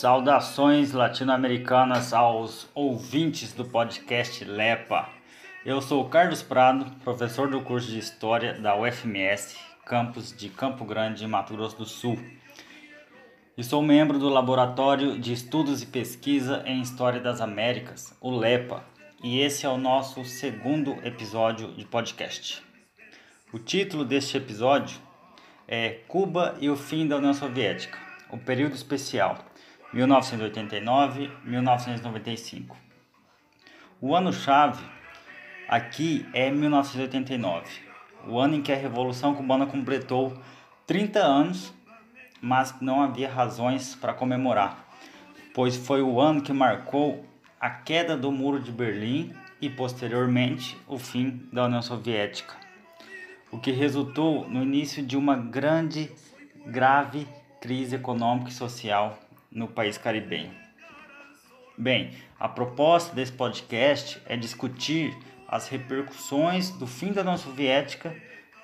Saudações latino-americanas aos ouvintes do podcast Lepa. Eu sou Carlos Prado, professor do curso de História da UFMS, campus de Campo Grande, Mato Grosso do Sul. E sou membro do Laboratório de Estudos e Pesquisa em História das Américas, o LEPA, e esse é o nosso segundo episódio de podcast. O título deste episódio é Cuba e o fim da União Soviética, o período especial 1989-1995. O ano-chave aqui é 1989, o ano em que a Revolução Cubana completou 30 anos, mas não havia razões para comemorar, pois foi o ano que marcou a queda do Muro de Berlim e posteriormente o fim da União Soviética, o que resultou no início de uma grande, grave crise econômica e social no país caribenho. Bem, a proposta desse podcast é discutir as repercussões do fim da União Soviética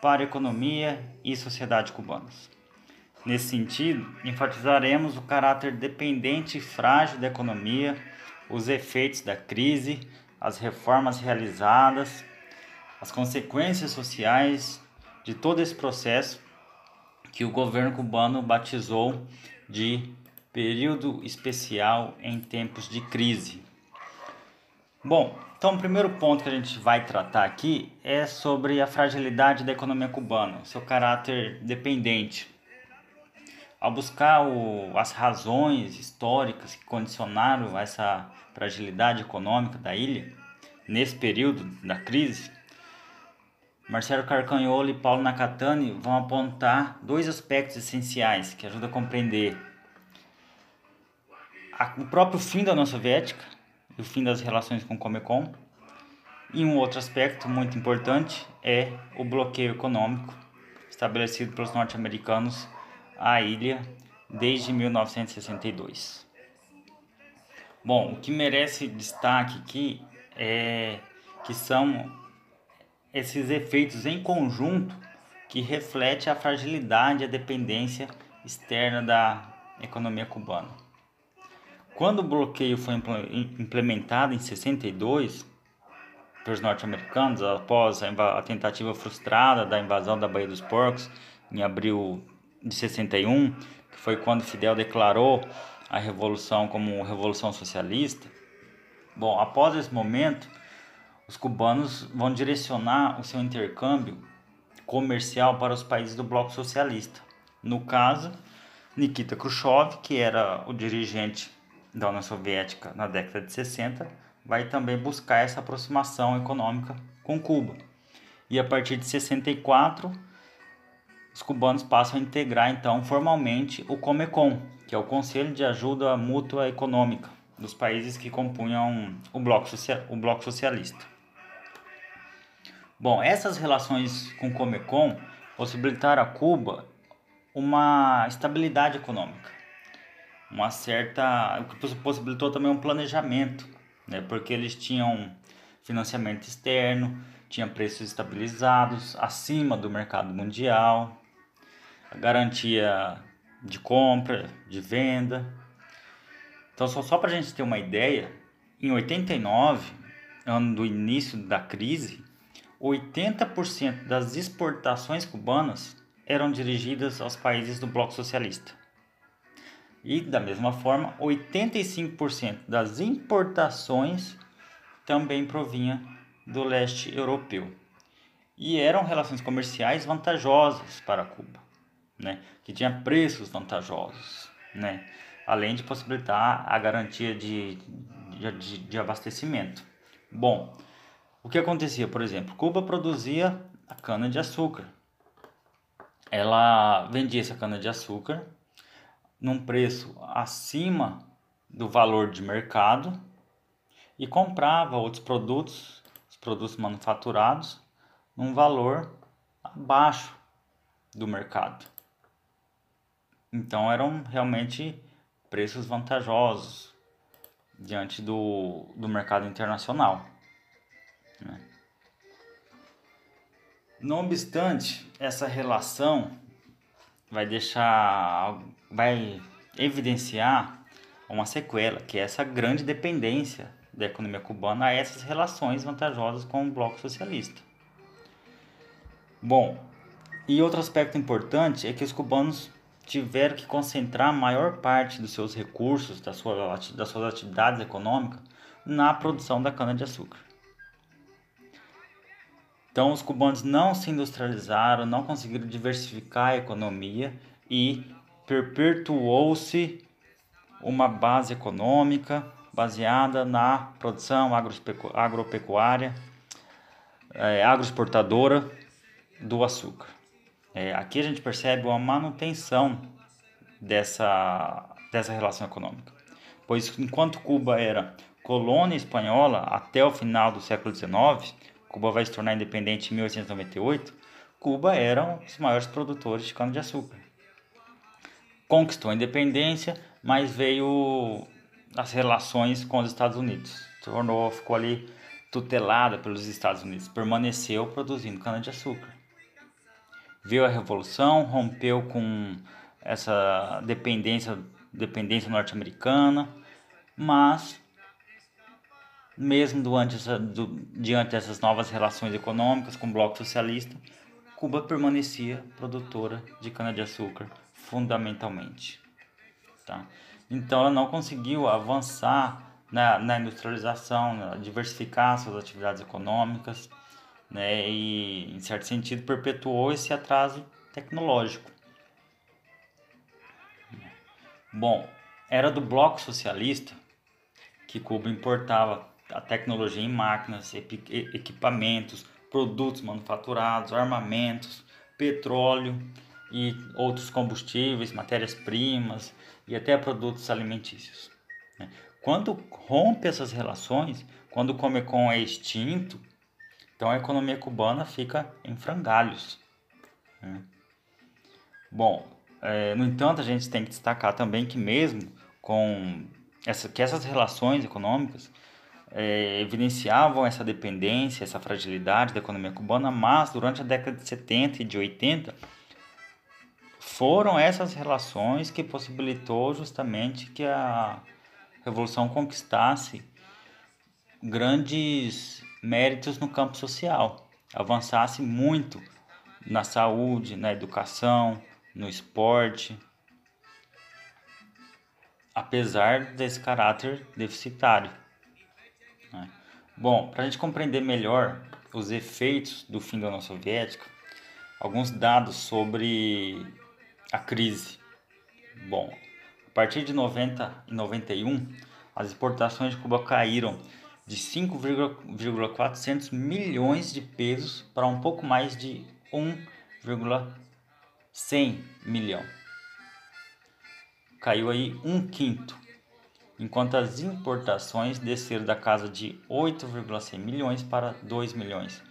para a economia e sociedade cubanas. Nesse sentido, enfatizaremos o caráter dependente e frágil da economia os efeitos da crise, as reformas realizadas, as consequências sociais de todo esse processo que o governo cubano batizou de período especial em tempos de crise. Bom, então o primeiro ponto que a gente vai tratar aqui é sobre a fragilidade da economia cubana, seu caráter dependente. Ao buscar o, as razões históricas que condicionaram essa fragilidade econômica da ilha, nesse período da crise, Marcelo Carcanholo e Paulo Nakatani vão apontar dois aspectos essenciais que ajudam a compreender o próprio fim da União Soviética e o fim das relações com o Comecon. E um outro aspecto muito importante é o bloqueio econômico estabelecido pelos norte-americanos à ilha desde 1962. Bom, o que merece destaque aqui é que são esses efeitos em conjunto que reflete a fragilidade e a dependência externa da economia cubana. Quando o bloqueio foi implementado em 62 pelos norte-americanos após a, tentativa frustrada da invasão da Baía dos Porcos em abril de 61, que foi quando Fidel declarou a revolução como revolução socialista. Bom, após esse momento, os cubanos vão direcionar o seu intercâmbio comercial para os países do bloco socialista. No caso, Nikita Khrushchev, que era o dirigente da União Soviética na década de 60, vai também buscar essa aproximação econômica com Cuba. E a partir de 64, os cubanos passam a integrar então formalmente o Comecon, que é o Conselho de Ajuda Mútua Econômica dos países que compunham o bloco, social, o bloco socialista. Bom, essas relações com o Comecon possibilitaram a Cuba uma estabilidade econômica, uma certa, o que possibilitou também um planejamento, né, porque eles tinham financiamento externo, tinha preços estabilizados acima do mercado mundial, garantia de compra, de venda. Então, só, só para a gente ter uma ideia, em 89, ano do início da crise, 80% das exportações cubanas eram dirigidas aos países do bloco socialista. E, da mesma forma, 85% das importações também provinha do leste europeu. E eram relações comerciais vantajosas para Cuba né, que tinha preços vantajosos, né, além de possibilitar a garantia de, de, de abastecimento. Bom, o que acontecia, por exemplo, Cuba produzia a cana de açúcar. Ela vendia essa cana de açúcar num preço acima do valor de mercado e comprava outros produtos, os produtos manufaturados, num valor abaixo do mercado. Então eram realmente preços vantajosos diante do, do mercado internacional. Né? Não obstante, essa relação vai deixar, vai evidenciar uma sequela, que é essa grande dependência da economia cubana a essas relações vantajosas com o bloco socialista. Bom, e outro aspecto importante é que os cubanos tiveram que concentrar a maior parte dos seus recursos, das suas, das suas atividades econômicas, na produção da cana-de-açúcar. Então, os cubanos não se industrializaram, não conseguiram diversificar a economia e perpetuou-se uma base econômica baseada na produção agropecuária, é, agroexportadora do açúcar. É, aqui a gente percebe uma manutenção dessa, dessa relação econômica, pois enquanto Cuba era colônia espanhola até o final do século XIX, Cuba vai se tornar independente em 1898, Cuba era um dos maiores produtores de cana-de-açúcar. Conquistou a independência, mas veio as relações com os Estados Unidos. Tornou, ficou ali tutelada pelos Estados Unidos, permaneceu produzindo cana-de-açúcar. Viu a revolução, rompeu com essa dependência, dependência norte-americana, mas mesmo durante essa, do, diante dessas novas relações econômicas com o bloco socialista, Cuba permanecia produtora de cana-de-açúcar fundamentalmente. Tá? Então ela não conseguiu avançar na, na industrialização, na, diversificar suas atividades econômicas né, e, em certo sentido, perpetuou esse atraso tecnológico. Bom, era do bloco socialista que Cuba importava a tecnologia em máquinas, equipamentos, produtos manufaturados, armamentos, petróleo e outros combustíveis, matérias-primas e até produtos alimentícios. Né? Quando rompe essas relações, quando o Comecon é extinto, então a economia cubana fica em frangalhos. Né? Bom, é, no entanto, a gente tem que destacar também que mesmo com essa, que essas relações econômicas é, evidenciavam essa dependência, essa fragilidade da economia cubana, mas durante a década de 70 e de 80 foram essas relações que possibilitou justamente que a revolução conquistasse grandes méritos no campo social, avançasse muito na saúde, na educação, no esporte, apesar desse caráter deficitário. Né? Bom, para a gente compreender melhor os efeitos do fim da União Soviética, alguns dados sobre a crise. Bom, a partir de 90 e 91, as exportações de Cuba caíram de 5,400 milhões de pesos para um pouco mais de 1,100 milhão. Caiu aí um quinto enquanto as importações desceram da casa de 8,6 milhões para 2 milhões.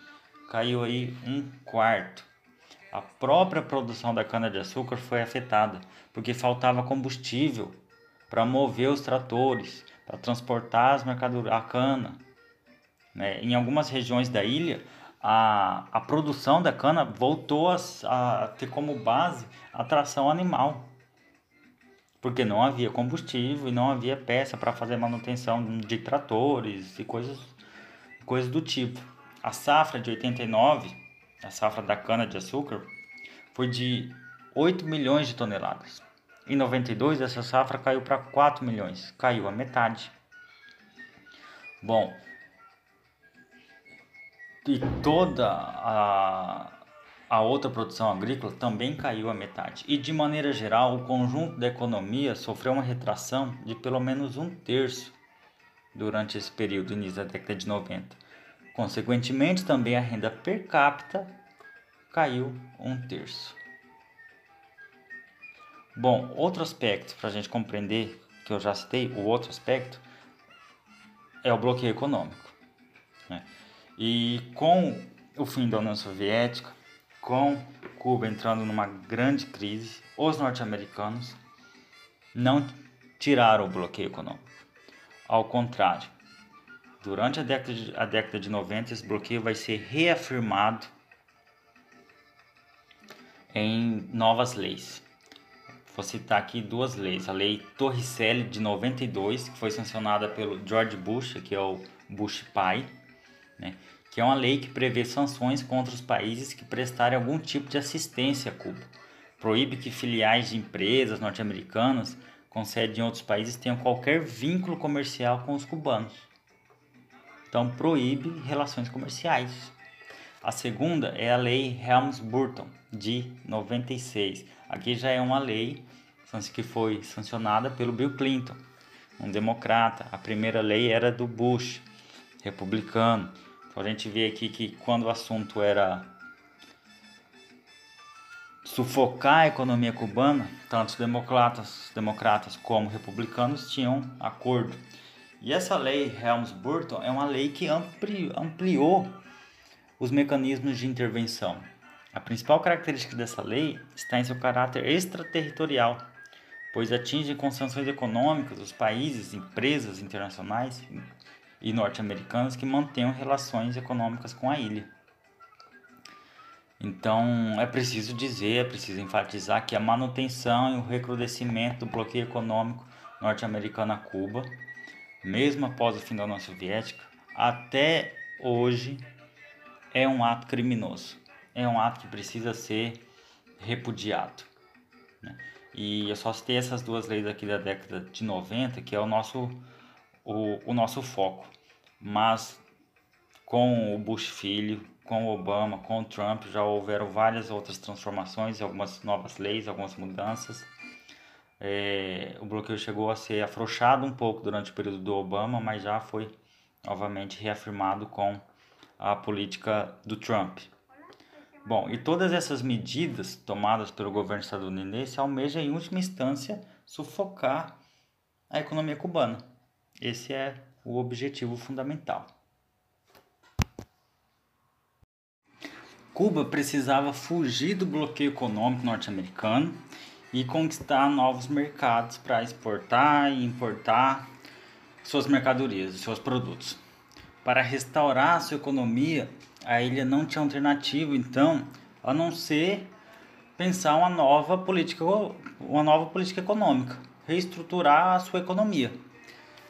Caiu aí um quarto. A própria produção da cana-de-açúcar foi afetada, porque faltava combustível para mover os tratores, para transportar as mercadorias, a cana. Né? Em algumas regiões da ilha, a, a produção da cana voltou a, a ter como base a tração animal porque não havia combustível e não havia peça para fazer manutenção de tratores e coisas, coisas do tipo. A safra de 89, a safra da cana de açúcar, foi de 8 milhões de toneladas. Em 92 essa safra caiu para 4 milhões, caiu a metade. Bom, e toda a a outra produção agrícola também caiu a metade. E de maneira geral, o conjunto da economia sofreu uma retração de pelo menos um terço durante esse período, início da década de 90. Consequentemente, também a renda per capita caiu um terço. Bom, outro aspecto para a gente compreender, que eu já citei, o outro aspecto é o bloqueio econômico. Né? E com o fim da União Soviética, com Cuba entrando numa grande crise, os norte-americanos não tiraram o bloqueio econômico. Ao contrário, durante a década, de, a década de 90, esse bloqueio vai ser reafirmado em novas leis. Vou citar aqui duas leis. A Lei Torricelli de 92, que foi sancionada pelo George Bush, que é o Bush pai, né? que é uma lei que prevê sanções contra os países que prestarem algum tipo de assistência a Cuba. Proíbe que filiais de empresas norte-americanas com sede em outros países tenham qualquer vínculo comercial com os cubanos. Então proíbe relações comerciais. A segunda é a Lei Helms-Burton de 96. Aqui já é uma lei que foi sancionada pelo Bill Clinton, um democrata. A primeira lei era do Bush, republicano. Então a gente vê aqui que quando o assunto era sufocar a economia cubana, tanto democratas, democratas como republicanos tinham acordo. E essa lei Helms-Burton é uma lei que ampliou os mecanismos de intervenção. A principal característica dessa lei está em seu caráter extraterritorial, pois atinge com sanções econômicas os países, empresas internacionais e norte-americanas que mantenham relações econômicas com a ilha. Então é preciso dizer, é preciso enfatizar que a manutenção e o recrudescimento do bloqueio econômico norte-americano a Cuba, mesmo após o fim da União Soviética, até hoje é um ato criminoso, é um ato que precisa ser repudiado. Né? E eu só citei essas duas leis aqui da década de 90, que é o nosso, o, o nosso foco. Mas com o Bush filho, com o Obama, com o Trump, já houveram várias outras transformações, algumas novas leis, algumas mudanças. É, o bloqueio chegou a ser afrouxado um pouco durante o período do Obama, mas já foi novamente reafirmado com a política do Trump. Bom, e todas essas medidas tomadas pelo governo estadunidense almejam, em última instância, sufocar a economia cubana. Esse é o objetivo fundamental. Cuba precisava fugir do bloqueio econômico norte-americano e conquistar novos mercados para exportar e importar suas mercadorias, seus produtos. Para restaurar sua economia, a ilha não tinha alternativa, então, a não ser pensar uma nova política, uma nova política econômica, reestruturar a sua economia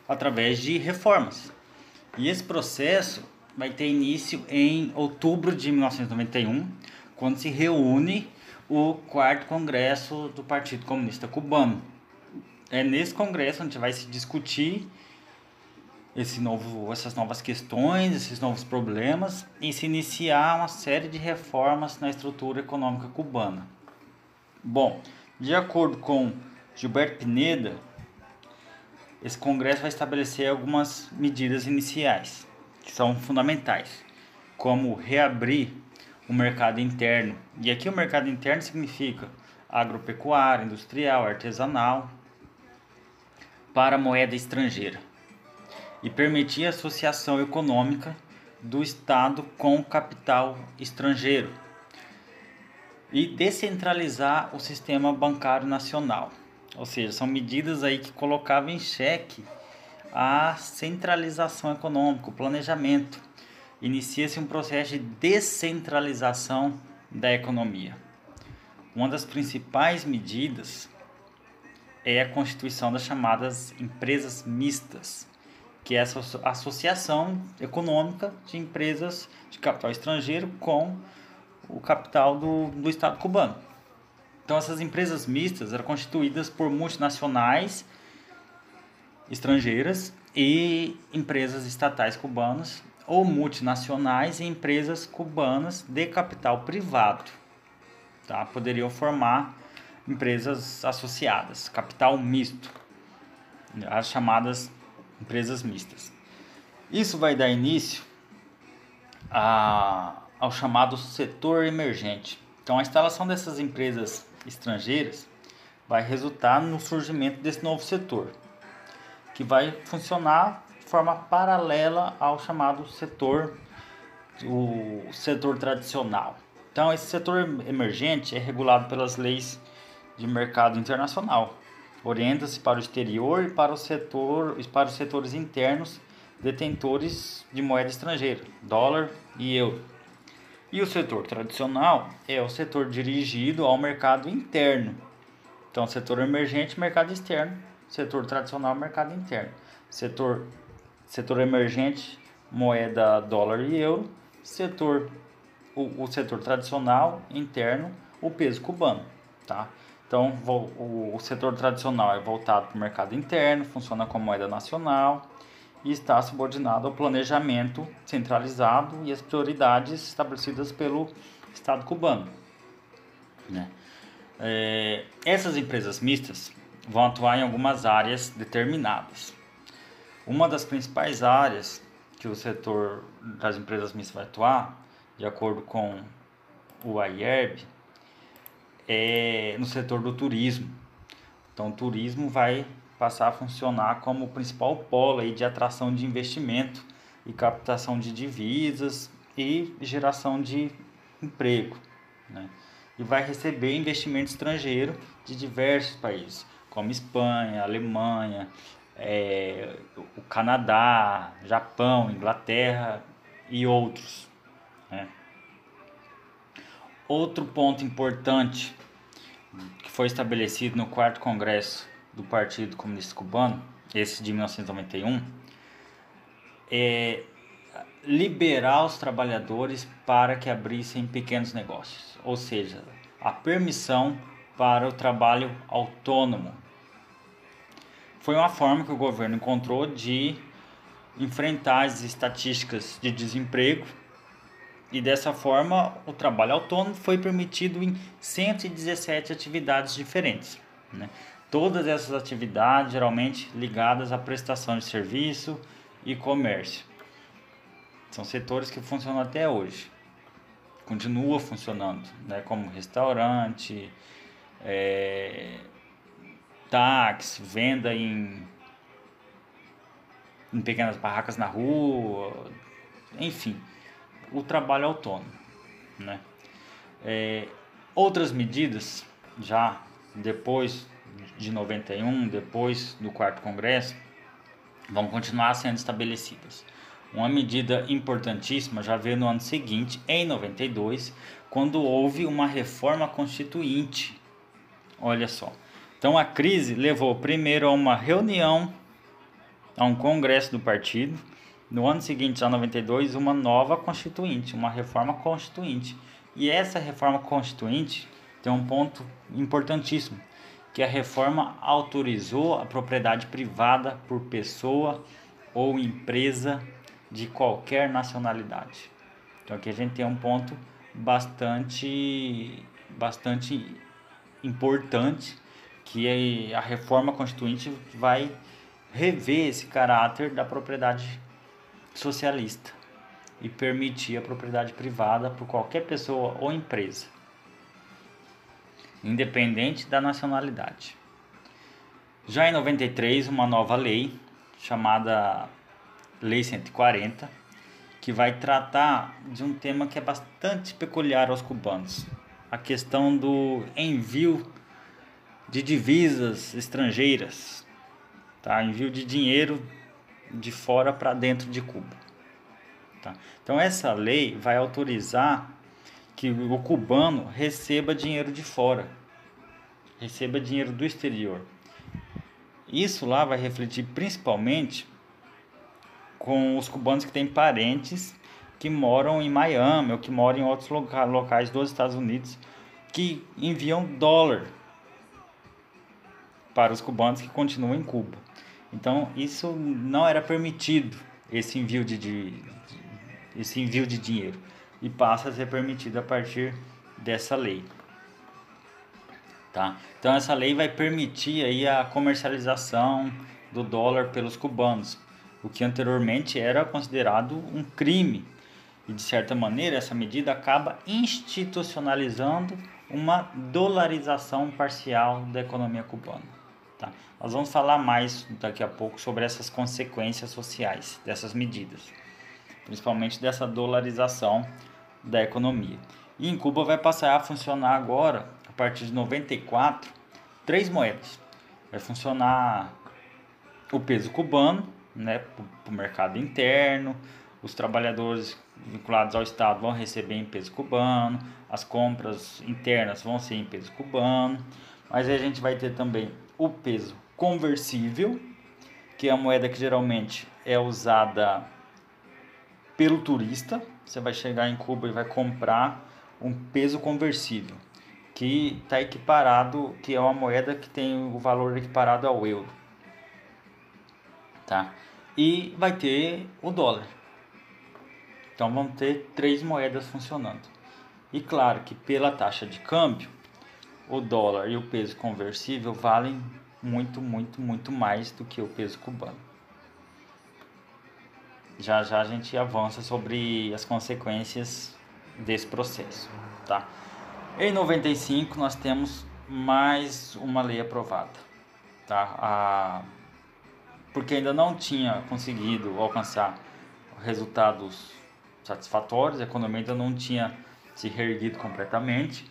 através de reformas. E esse processo vai ter início em outubro de 1991, quando se reúne o quarto congresso do Partido Comunista Cubano. É nesse congresso onde vai se discutir esse novo, essas novas questões, esses novos problemas e se iniciar uma série de reformas na estrutura econômica cubana. Bom, de acordo com Gilberto Pineda, esse congresso vai estabelecer algumas medidas iniciais que são fundamentais, como reabrir o mercado interno. E aqui o mercado interno significa agropecuário, industrial, artesanal para moeda estrangeira e permitir a associação econômica do Estado com capital estrangeiro e descentralizar o sistema bancário nacional. Ou seja, são medidas aí que colocavam em xeque a centralização econômica, o planejamento. Inicia-se um processo de descentralização da economia. Uma das principais medidas é a constituição das chamadas empresas mistas, que é essa associação econômica de empresas de capital estrangeiro com o capital do, do Estado cubano. Então, essas empresas mistas eram constituídas por multinacionais estrangeiras e empresas estatais cubanas ou multinacionais e empresas cubanas de capital privado. Tá? Poderiam formar empresas associadas, capital misto, as chamadas empresas mistas. Isso vai dar início a, ao chamado setor emergente. Então, a instalação dessas empresas estrangeiras vai resultar no surgimento desse novo setor, que vai funcionar forma paralela ao chamado setor, o setor tradicional. Então, esse setor emergente é regulado pelas leis de mercado internacional, orienta-se para o exterior e para o setor, para os setores internos detentores de moeda estrangeira, dólar e euro. E o setor tradicional é o setor dirigido ao mercado interno. Então, setor emergente, mercado externo. Setor tradicional, mercado interno. Setor, setor emergente, moeda dólar e euro. Setor, o, o setor tradicional, interno, o peso cubano. Tá? Então, o, o setor tradicional é voltado para o mercado interno, funciona como moeda nacional e está subordinado ao planejamento centralizado e as prioridades estabelecidas pelo Estado cubano. Né? É, essas empresas mistas vão atuar em algumas áreas determinadas. Uma das principais áreas que o setor das empresas mistas vai atuar, de acordo com o IERB, é no setor do turismo. Então, o turismo vai passar a funcionar como o principal polo aí de atração de investimento e captação de divisas e geração de emprego. Né? E vai receber investimento estrangeiro de diversos países, como Espanha, Alemanha, é, o Canadá, Japão, Inglaterra e outros. Né? Outro ponto importante que foi estabelecido no quarto congresso do Partido Comunista Cubano, esse de 1991, é liberar os trabalhadores para que abrissem pequenos negócios, ou seja, a permissão para o trabalho autônomo. Foi uma forma que o governo encontrou de enfrentar as estatísticas de desemprego e dessa forma o trabalho autônomo foi permitido em 117 atividades diferentes. Né? Todas essas atividades geralmente ligadas à prestação de serviço e comércio. São setores que funcionam até hoje. Continua funcionando, né? como restaurante, é, táxi, venda em, em pequenas barracas na rua, enfim, o trabalho autônomo. Né? É, outras medidas, já depois de 91, depois do quarto congresso, vão continuar sendo estabelecidas. Uma medida importantíssima já veio no ano seguinte, em 92, quando houve uma reforma constituinte. Olha só. Então a crise levou primeiro a uma reunião, a um congresso do partido, no ano seguinte, já 92, uma nova constituinte, uma reforma constituinte. E essa reforma constituinte tem um ponto importantíssimo que a reforma autorizou a propriedade privada por pessoa ou empresa de qualquer nacionalidade. Então aqui a gente tem um ponto bastante bastante importante que a reforma constituinte vai rever esse caráter da propriedade socialista e permitir a propriedade privada por qualquer pessoa ou empresa independente da nacionalidade. Já em 93, uma nova lei chamada Lei 140, que vai tratar de um tema que é bastante peculiar aos cubanos, a questão do envio de divisas estrangeiras, tá? Envio de dinheiro de fora para dentro de Cuba. Tá? Então essa lei vai autorizar que o cubano receba dinheiro de fora, receba dinheiro do exterior. Isso lá vai refletir principalmente com os cubanos que têm parentes que moram em Miami ou que moram em outros locais dos Estados Unidos que enviam dólar para os cubanos que continuam em Cuba. Então isso não era permitido esse envio de, de, de esse envio de dinheiro e passa a ser permitido a partir dessa lei. Tá? Então essa lei vai permitir aí a comercialização do dólar pelos cubanos, o que anteriormente era considerado um crime. E de certa maneira essa medida acaba institucionalizando uma dolarização parcial da economia cubana. Tá? Nós vamos falar mais daqui a pouco sobre essas consequências sociais dessas medidas principalmente dessa dolarização da economia. E em Cuba vai passar a funcionar agora, a partir de 94, três moedas. Vai funcionar o peso cubano, né, para o mercado interno, os trabalhadores vinculados ao Estado vão receber em peso cubano, as compras internas vão ser em peso cubano, mas aí a gente vai ter também o peso conversível, que é a moeda que geralmente é usada pelo turista. Você vai chegar em Cuba e vai comprar um peso conversível, que está equiparado, que é uma moeda que tem o valor equiparado ao euro. Tá? E vai ter o dólar. Então vamos ter três moedas funcionando. E claro que pela taxa de câmbio, o dólar e o peso conversível valem muito, muito, muito mais do que o peso cubano. Já já a gente avança sobre as consequências desse processo, tá? Em 95 nós temos mais uma lei aprovada, tá? A... Porque ainda não tinha conseguido alcançar resultados satisfatórios, a economia ainda não tinha se reerguido completamente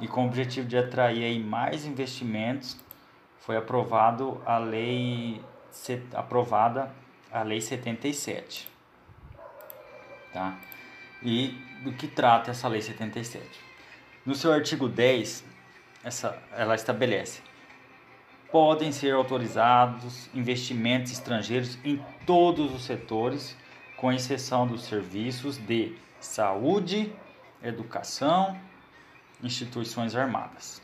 e com o objetivo de atrair aí mais investimentos foi aprovado a lei aprovada a lei 77 tá? E do que trata essa lei 77 no seu artigo 10 essa ela estabelece podem ser autorizados investimentos estrangeiros em todos os setores com exceção dos serviços de saúde educação instituições armadas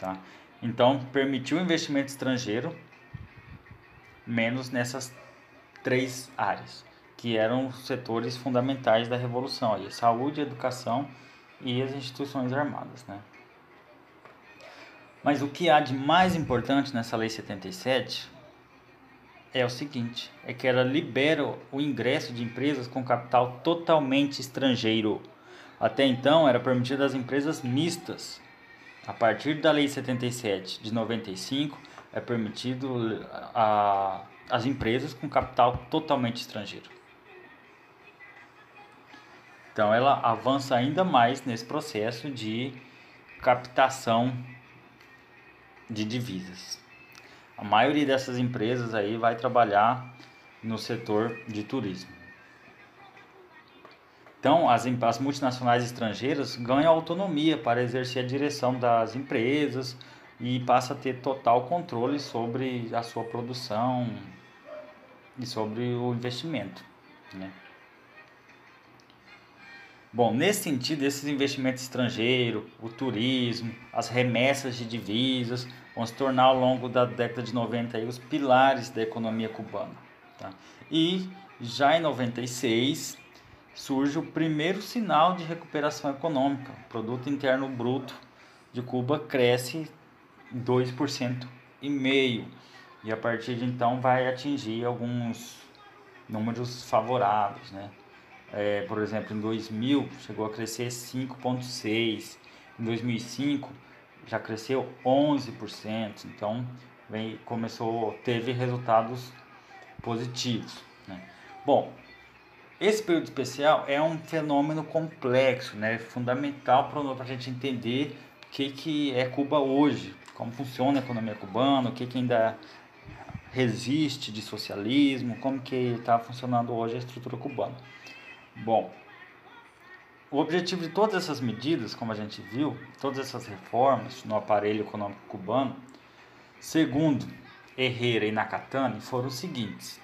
tá então, permitiu investimento estrangeiro, menos nessas três áreas, que eram os setores fundamentais da Revolução, aí, saúde, educação e as instituições armadas. Né? Mas o que há de mais importante nessa Lei 77 é o seguinte, é que ela libera o ingresso de empresas com capital totalmente estrangeiro. Até então era permitido às empresas mistas, a partir da Lei 77 de 95, é permitido a, as empresas com capital totalmente estrangeiro. Então ela avança ainda mais nesse processo de captação de divisas. A maioria dessas empresas aí vai trabalhar no setor de turismo. Então, as, as multinacionais estrangeiras ganham autonomia para exercer a direção das empresas e passa a ter total controle sobre a sua produção e sobre o investimento. Né? Bom, nesse sentido, esses investimentos estrangeiros, o turismo, as remessas de divisas vão se tornar ao longo da década de 90 aí, os pilares da economia cubana. Tá? E já em 96, surge o primeiro sinal de recuperação econômica. O produto interno bruto de Cuba cresce 2% e meio e a partir de então vai atingir alguns números favoráveis, né? É, por exemplo, em 2000 chegou a crescer 5,6, em 2005 já cresceu 11%, então vem, começou, teve resultados positivos. Né? Bom, esse período especial é um fenômeno complexo, né? fundamental para a gente entender o que, que é Cuba hoje, como funciona a economia cubana, o que, que ainda resiste de socialismo, como que está funcionando hoje a estrutura cubana. Bom, o objetivo de todas essas medidas, como a gente viu, todas essas reformas no aparelho econômico cubano, segundo Herrera e Nakatani, foram os seguintes.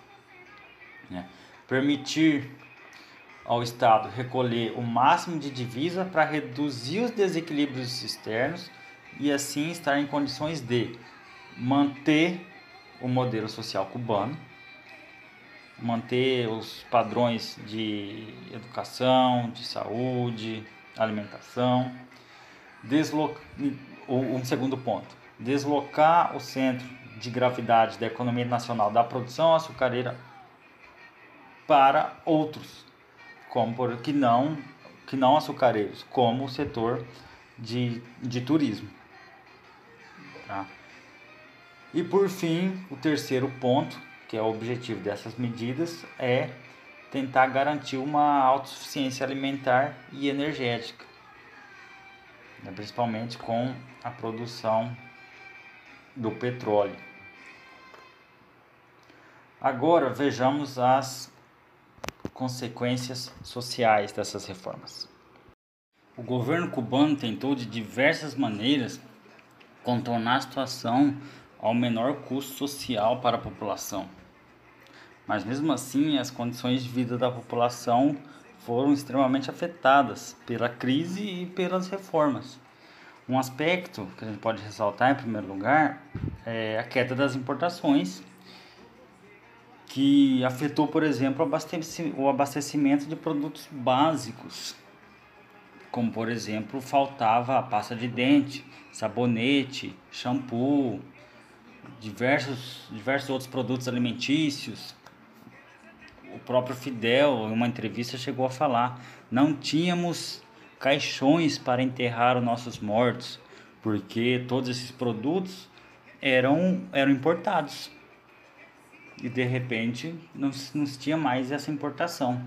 Né? Permitir ao Estado recolher o máximo de divisa para reduzir os desequilíbrios externos e assim estar em condições de manter o modelo social cubano, manter os padrões de educação, de saúde, alimentação, um segundo ponto, deslocar o centro de gravidade da economia nacional da produção açucareira para outros como por, que não que não açucareiros, como o setor de, de turismo. Tá? E por fim, o terceiro ponto, que é o objetivo dessas medidas, é tentar garantir uma autossuficiência alimentar e energética, né? principalmente com a produção do petróleo. Agora vejamos as consequências sociais dessas reformas. O governo cubano tentou de diversas maneiras contornar a situação ao menor custo social para a população. Mas mesmo assim, as condições de vida da população foram extremamente afetadas pela crise e pelas reformas. Um aspecto que a gente pode ressaltar em primeiro lugar é a queda das importações, que afetou, por exemplo, o abastecimento de produtos básicos, como por exemplo, faltava pasta de dente, sabonete, shampoo, diversos, diversos outros produtos alimentícios. O próprio Fidel, em uma entrevista, chegou a falar: não tínhamos caixões para enterrar os nossos mortos, porque todos esses produtos eram, eram importados. E de repente não, não tinha mais essa importação.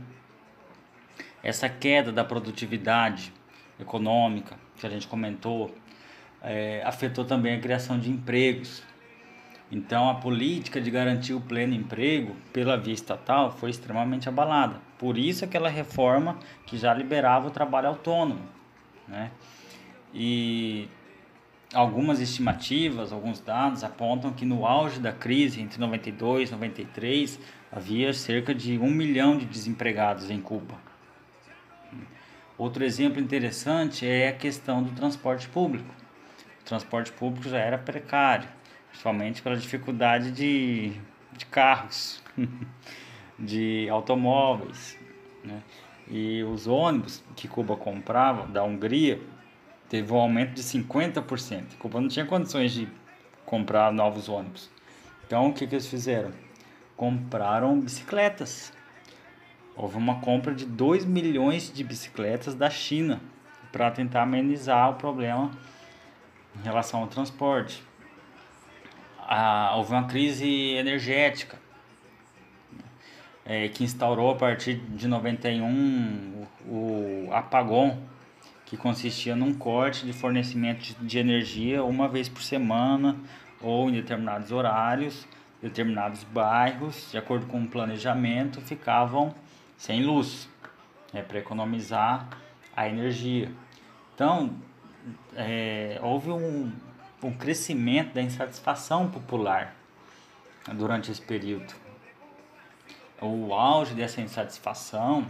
Essa queda da produtividade econômica que a gente comentou é, afetou também a criação de empregos. Então, a política de garantir o pleno emprego pela via estatal foi extremamente abalada. Por isso, aquela reforma que já liberava o trabalho autônomo. Né? E algumas estimativas, alguns dados apontam que no auge da crise, entre 92 e 93, havia cerca de um milhão de desempregados em Cuba. Outro exemplo interessante é a questão do transporte público. O transporte público já era precário principalmente pela dificuldade de, de carros, de automóveis. Né? E os ônibus que Cuba comprava da Hungria teve um aumento de 50%. Cuba não tinha condições de comprar novos ônibus. Então o que, que eles fizeram? Compraram bicicletas. Houve uma compra de 2 milhões de bicicletas da China para tentar amenizar o problema em relação ao transporte a, houve uma crise energética é, que instaurou a partir de 91 o, o apagão, que consistia num corte de fornecimento de, energia uma vez por semana ou em determinados horários, determinados bairros, de acordo com o planejamento, ficavam sem luz, né, para economizar a energia. Então, é, houve um, um crescimento da insatisfação popular durante esse período. O auge dessa insatisfação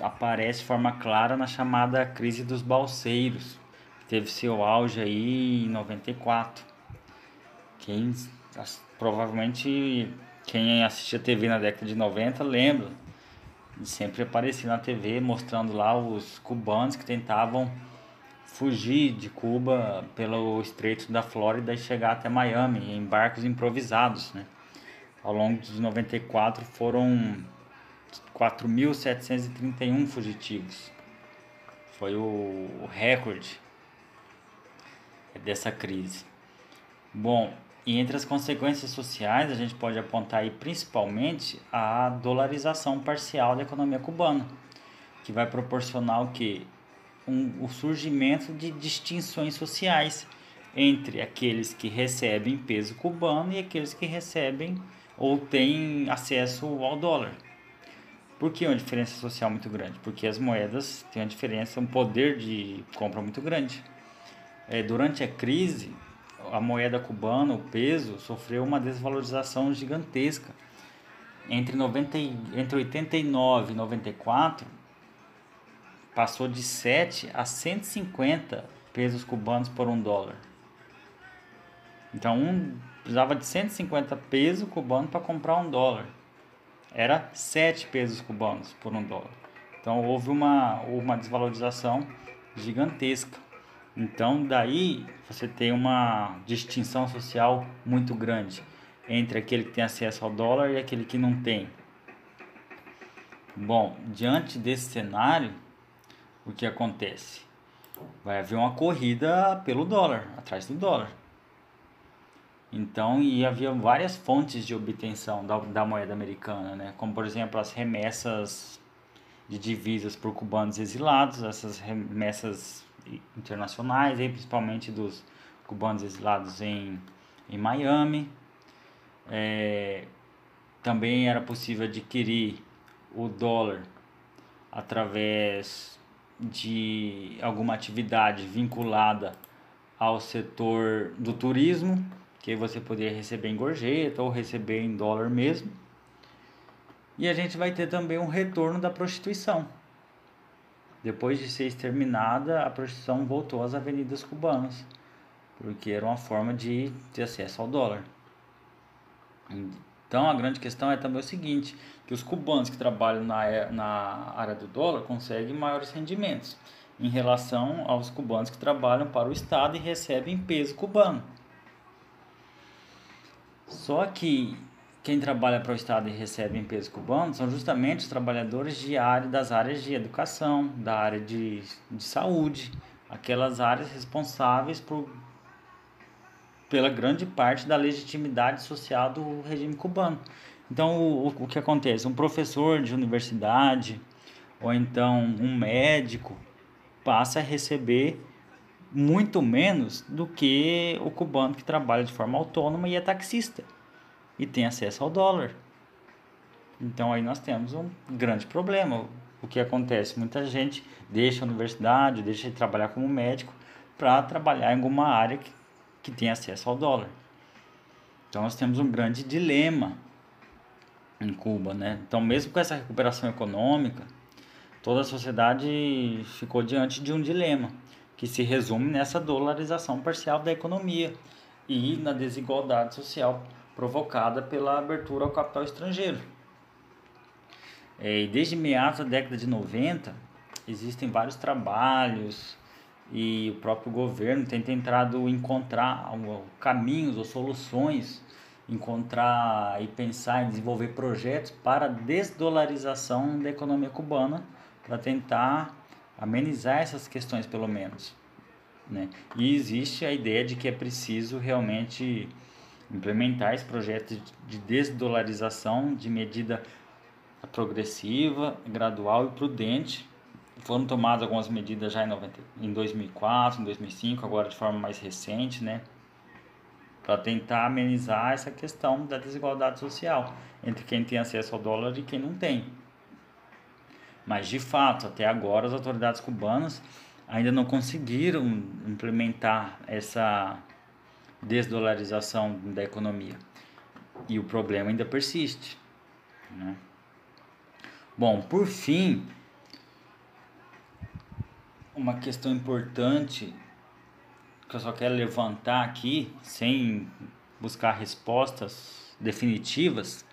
aparece de forma clara na chamada crise dos balseiros, que teve seu auge aí em 94. Quem provavelmente quem assistia TV na década de 90 lembra sempre aparecer na TV mostrando lá os cubanos que tentavam fugir de Cuba pelo Estreito da Flórida e chegar até Miami em barcos improvisados. Né? Ao longo de 94 foram 4.731 fugitivos. Foi o recorde dessa crise. Bom, e entre as consequências sociais, a gente pode apontar aí principalmente a dolarização parcial da economia cubana, que vai proporcionar o que? um, o surgimento de distinções sociais entre aqueles que recebem peso cubano e aqueles que recebem ou têm acesso ao dólar. Por que uma diferença social muito grande? Porque as moedas têm uma diferença, um poder de compra muito grande. É, durante a crise, a moeda cubana, o peso, sofreu uma desvalorização gigantesca. Entre, 90, entre 89 e 94, passou de 7 a 150 pesos cubanos por um dólar. Então, um precisava de 150 pesos cubanos para comprar um dólar. Era 7 pesos cubanos por um dólar. Então, houve uma, uma desvalorização gigantesca. Então, daí você tem uma distinção social muito grande entre aquele que tem acesso ao dólar e aquele que não tem. Bom, diante desse cenário, o que acontece? Vai haver uma corrida pelo dólar, atrás do dólar. Então, e havia várias fontes de obtenção da, da moeda americana, né? como por exemplo as remessas de divisas por cubanos exilados, essas remessas internacionais, aí, principalmente dos cubanos exilados em, em Miami. É, também era possível adquirir o dólar através de alguma atividade vinculada ao setor do turismo, que você poderia receber em gorjeta ou receber em dólar mesmo. E a gente vai ter também um retorno da prostituição. Depois de ser exterminada, a prostituição voltou às avenidas cubanas, porque era uma forma de ter acesso ao dólar. Então a grande questão é também o seguinte, que os cubanos que trabalham na, na área do dólar conseguem maiores rendimentos em relação aos cubanos que trabalham para o Estado e recebem peso cubano. Só que quem trabalha para o Estado e recebe em peso cubano são justamente os trabalhadores de área, das áreas de educação, da área de, de saúde, aquelas áreas responsáveis por, pela grande parte da legitimidade social do regime cubano. Então, o, o que acontece? Um professor de universidade ou então um médico passa a receber muito menos do que o cubano que trabalha de forma autônoma e é taxista e tem acesso ao dólar. Então aí nós temos um grande problema. O que acontece? Muita gente deixa a universidade, deixa de trabalhar como médico para trabalhar em alguma área que, que tem acesso ao dólar. Então nós temos um grande dilema em Cuba, né? Então mesmo com essa recuperação econômica, toda a sociedade ficou diante de um dilema que se resume nessa dolarização parcial da economia e na desigualdade social provocada pela abertura ao capital estrangeiro. É, e desde meados da década de 90, existem vários trabalhos e o próprio governo tem tentado encontrar caminhos ou soluções, encontrar e pensar em desenvolver projetos para a desdolarização da economia cubana, para tentar amenizar essas questões pelo menos. Né? E existe a ideia de que é preciso realmente implementar esse projeto de desdolarização de medida progressiva, gradual e prudente. Foram tomadas algumas medidas já em, 90, em 2004, em 2005, agora de forma mais recente, né? Para tentar amenizar essa questão da desigualdade social entre quem tem acesso ao dólar e quem não tem. Mas de fato, até agora as autoridades cubanas ainda não conseguiram implementar essa desdolarização da economia. E o problema ainda persiste. Né? Bom, por fim, uma questão importante que eu só quero levantar aqui, sem buscar respostas definitivas,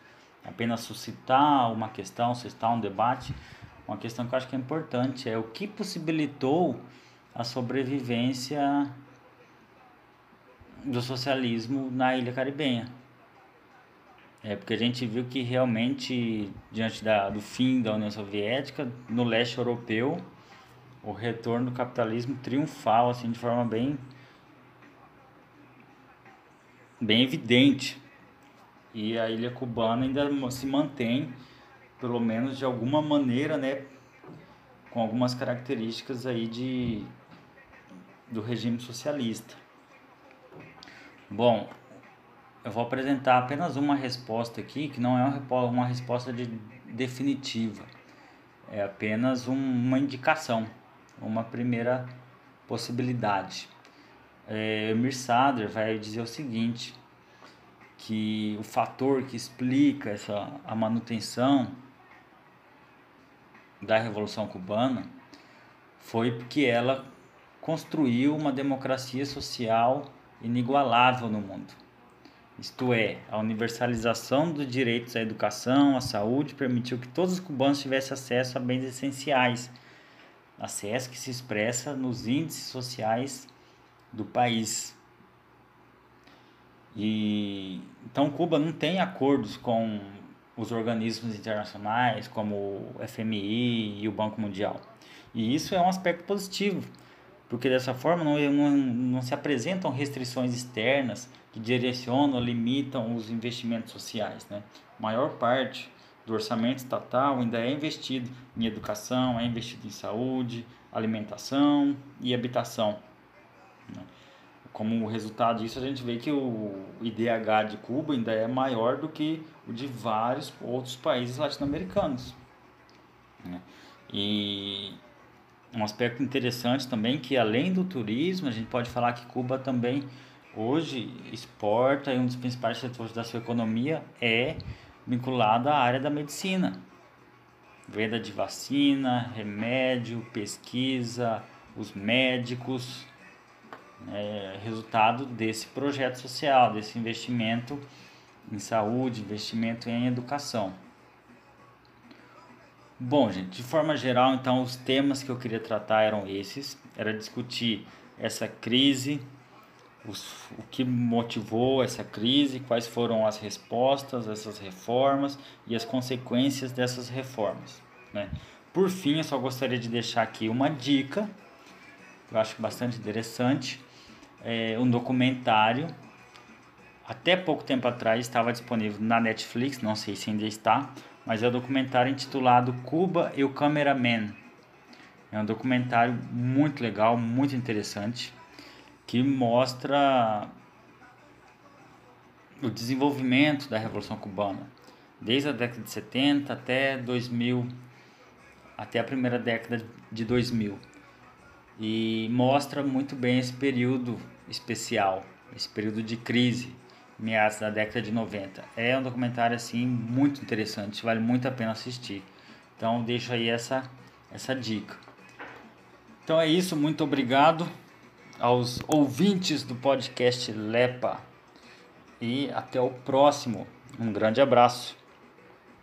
apenas suscitar uma questão, suscitar um debate, uma questão que eu acho que é importante é o que possibilitou a sobrevivência do socialismo na ilha caribenha. É porque a gente viu que realmente, diante da, do fim da União Soviética, no leste europeu, o retorno do capitalismo triunfal, assim, de forma bem, bem evidente. E a ilha cubana ainda se mantém, pelo menos de alguma maneira, né, com algumas características aí de, do regime socialista. Bom, eu vou apresentar apenas uma resposta aqui, que não é uma resposta de definitiva. É apenas um, uma indicação, uma primeira possibilidade. É, Emir Sader vai dizer o seguinte, que o fator que explica essa, a manutenção da Revolução Cubana foi porque ela construiu uma democracia social inigualável no mundo. Isto é, a universalização dos direitos à educação, à saúde, permitiu que todos os cubanos tivessem acesso a bens essenciais, acesso que se expressa nos índices sociais do país. E então Cuba não tem acordos com os organismos internacionais como o FMI e o Banco Mundial. E isso é um aspecto positivo, porque dessa forma não, não, não se apresentam restrições externas que direcionam limitam os investimentos sociais. Né? A maior parte do orçamento estatal ainda é investido em educação, é investido em saúde, alimentação e habitação. Né? Como resultado disso, a gente vê que o IDH de Cuba ainda é maior do que o de vários outros países latino-americanos. Né? E um aspecto interessante também que além do turismo, a gente pode falar que Cuba também hoje exporta e um dos principais setores da sua economia é vinculado à área da medicina. Venda de vacina, remédio, pesquisa, os médicos, é, resultado desse projeto social, desse investimento em saúde, investimento em educação. Bom, gente, de forma geral, então, os temas que eu queria tratar eram esses. Era discutir essa crise, os, o que motivou essa crise, quais foram as respostas, essas reformas e as consequências dessas reformas. Né? Por fim, eu só gostaria de deixar aqui uma dica, que eu acho bastante interessante, é um documentário. Até pouco tempo atrás estava disponível na Netflix, não sei se ainda está, mas é um documentário intitulado Cuba e o Cameraman. É um documentário muito legal, muito interessante, que mostra o desenvolvimento da Revolução Cubana, desde a década de 70 até 2000, até a primeira década de 2000. E mostra muito bem esse período especial, esse período de crise meados da década de 90. É um documentário assim muito interessante, vale muito a pena assistir. Então deixo aí essa essa dica. Então é isso, muito obrigado aos ouvintes do podcast Lepa e até o próximo. Um grande abraço.